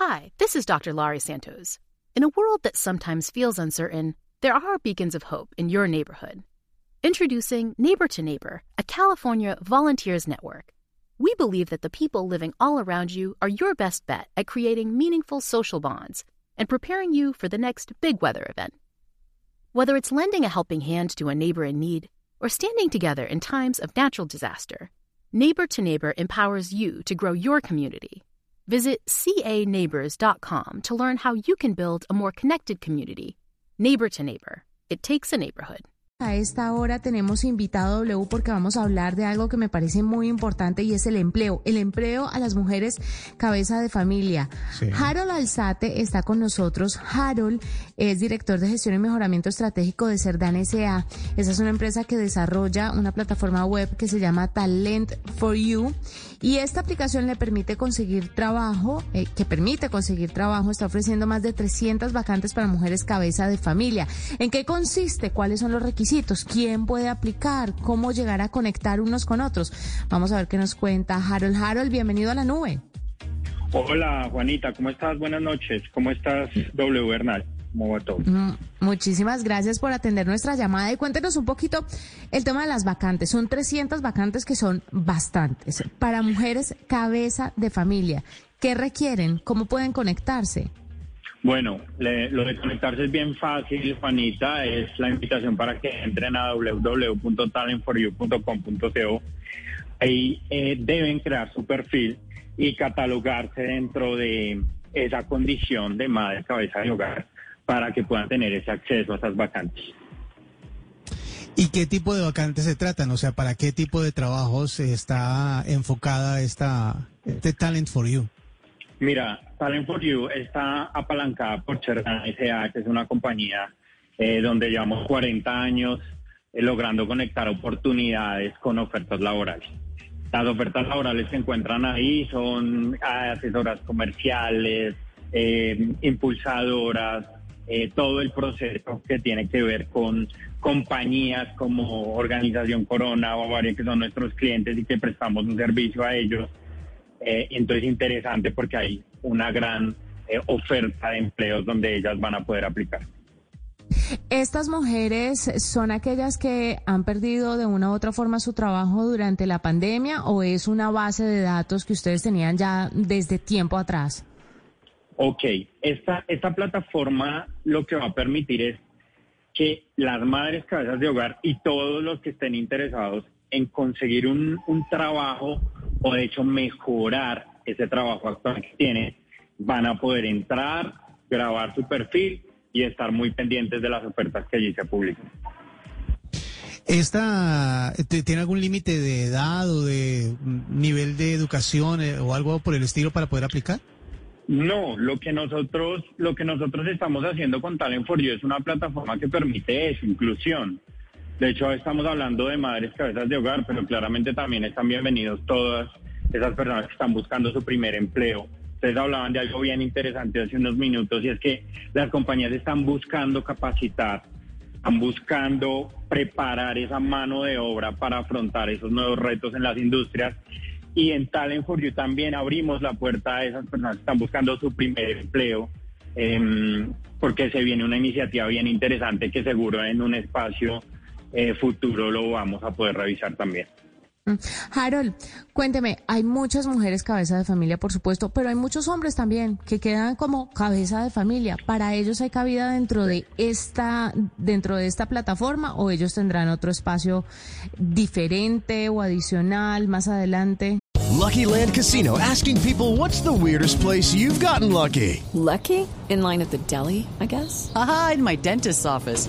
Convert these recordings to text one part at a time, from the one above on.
Hi, this is Dr. Laurie Santos. In a world that sometimes feels uncertain, there are beacons of hope in your neighborhood. Introducing Neighbor to Neighbor, a California volunteers network. We believe that the people living all around you are your best bet at creating meaningful social bonds and preparing you for the next big weather event. Whether it's lending a helping hand to a neighbor in need or standing together in times of natural disaster, Neighbor to Neighbor empowers you to grow your community. Visit caneighbors.com to learn how you can build a more connected community. Neighbor to Neighbor. It takes a neighborhood. A esta hora tenemos invitado W porque vamos a hablar de algo que me parece muy importante y es el empleo. El empleo a las mujeres cabeza de familia. Sí. Harold Alzate está con nosotros. Harold es director de gestión y mejoramiento estratégico de Cerdan SA. Esa es una empresa que desarrolla una plataforma web que se llama Talent for You. Y esta aplicación le permite conseguir trabajo, eh, que permite conseguir trabajo, está ofreciendo más de 300 vacantes para mujeres cabeza de familia. ¿En qué consiste? ¿Cuáles son los requisitos? ¿Quién puede aplicar? ¿Cómo llegar a conectar unos con otros? Vamos a ver qué nos cuenta Harold. Harold, bienvenido a la nube. Hola Juanita, ¿cómo estás? Buenas noches. ¿Cómo estás, W Bernal? ¿Cómo va todo? Mm, Muchísimas gracias por atender nuestra llamada y cuéntenos un poquito el tema de las vacantes. Son 300 vacantes que son bastantes. Para mujeres cabeza de familia, ¿qué requieren? ¿Cómo pueden conectarse? Bueno, le- lo de conectarse es bien fácil, Juanita. Es la invitación para que entren a www.talentforyou.com.co. Ahí eh, deben crear su perfil y catalogarse dentro de esa condición de madre cabeza de hogar para que puedan tener ese acceso a esas vacantes. ¿Y qué tipo de vacantes se tratan? O sea, ¿para qué tipo de trabajos está enfocada esta este Talent for You? Mira, Talent for You está apalancada por Cherdan S.A., que es una compañía eh, donde llevamos 40 años eh, logrando conectar oportunidades con ofertas laborales. Las ofertas laborales se encuentran ahí, son ah, asesoras comerciales, eh, impulsadoras, todo el proceso que tiene que ver con compañías como Organización Corona o Bavaria, que son nuestros clientes y que prestamos un servicio a ellos. Eh, entonces interesante porque hay una gran eh, oferta de empleos donde ellas van a poder aplicar. Estas mujeres son aquellas que han perdido de una u otra forma su trabajo durante la pandemia o es una base de datos que ustedes tenían ya desde tiempo atrás? Ok, esta, esta plataforma lo que va a permitir es que las madres cabezas de hogar y todos los que estén interesados en conseguir un, un trabajo o de hecho mejorar ese trabajo actual que tienen, van a poder entrar, grabar su perfil y estar muy pendientes de las ofertas que allí se publican. ¿Esta tiene algún límite de edad o de nivel de educación eh, o algo por el estilo para poder aplicar? No, lo que nosotros, lo que nosotros estamos haciendo con Talent for You es una plataforma que permite eso, inclusión. De hecho, estamos hablando de madres cabezas de hogar, pero claramente también están bienvenidos todas esas personas que están buscando su primer empleo. Ustedes hablaban de algo bien interesante hace unos minutos y es que las compañías están buscando capacitar, están buscando preparar esa mano de obra para afrontar esos nuevos retos en las industrias. Y en Talent for You también abrimos la puerta a esas personas que están buscando su primer empleo, em, porque se viene una iniciativa bien interesante que seguro en un espacio eh, futuro lo vamos a poder revisar también. Mm. Harold, cuénteme, hay muchas mujeres cabeza de familia, por supuesto, pero hay muchos hombres también que quedan como cabeza de familia. ¿Para ellos hay cabida dentro de esta, dentro de esta plataforma o ellos tendrán otro espacio diferente o adicional más adelante? Lucky Land Casino asking people what's the weirdest place you've gotten lucky? Lucky? In line at the deli, I guess? Aha, in my dentist's office.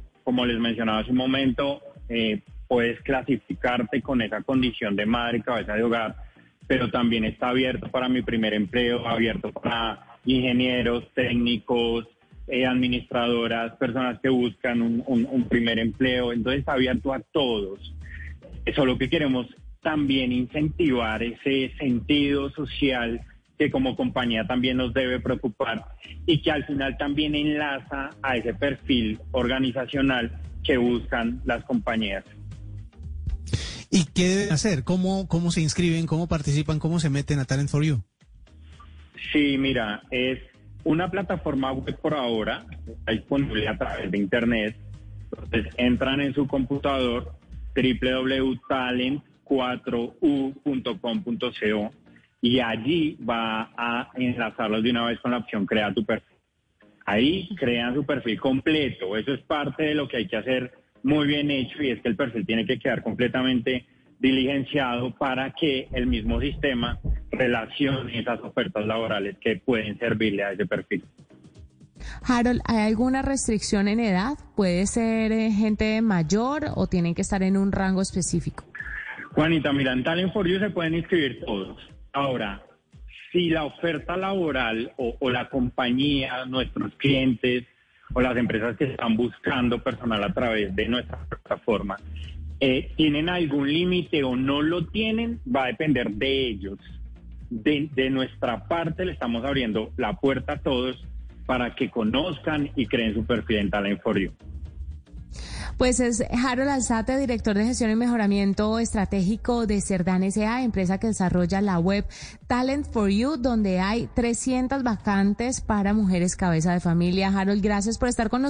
como les mencionaba hace un momento, eh, puedes clasificarte con esa condición de madre cabeza de hogar, pero también está abierto para mi primer empleo, abierto para ingenieros, técnicos, eh, administradoras, personas que buscan un, un- primer empleo. Entonces está abierto a todos. Eso lo que queremos también incentivar ese sentido social que como compañía también nos debe preocupar y que al final también enlaza a ese perfil organizacional que buscan las compañías. ¿Y qué deben hacer? ¿Cómo, ¿Cómo se inscriben? ¿Cómo participan? ¿Cómo se meten a Talent for You? Sí, mira, es una plataforma web por ahora, está disponible a través de internet. Entonces entran en su computador www.talent4u.com.co y allí va a enlazarlos de una vez con la opción Crea tu perfil. Ahí crean su perfil completo. Eso es parte de lo que hay que hacer muy bien hecho y es que el perfil tiene que quedar completamente diligenciado para que el mismo sistema relacione esas ofertas laborales que pueden servirle a ese perfil. Harold, ¿hay alguna restricción en edad? ¿Puede ser eh, gente mayor o tienen que estar en un rango específico? Juanita, mira, en Talent for You se pueden inscribir todos. Ahora, si la oferta laboral o, la compañía, nuestros clientes o las empresas que están buscando personal a través de nuestra plataforma eh, tienen algún límite o no lo tienen, va a depender de ellos. De, de nuestra parte le estamos abriendo la puerta a todos para que conozcan y creen su perfil en Talent for You. Pues es Harold Alzate, director de gestión y mejoramiento estratégico de Cerdán SA, empresa que desarrolla la web Talent for You, donde hay 300 vacantes para mujeres cabeza de familia. Harold, gracias por estar con nosotros.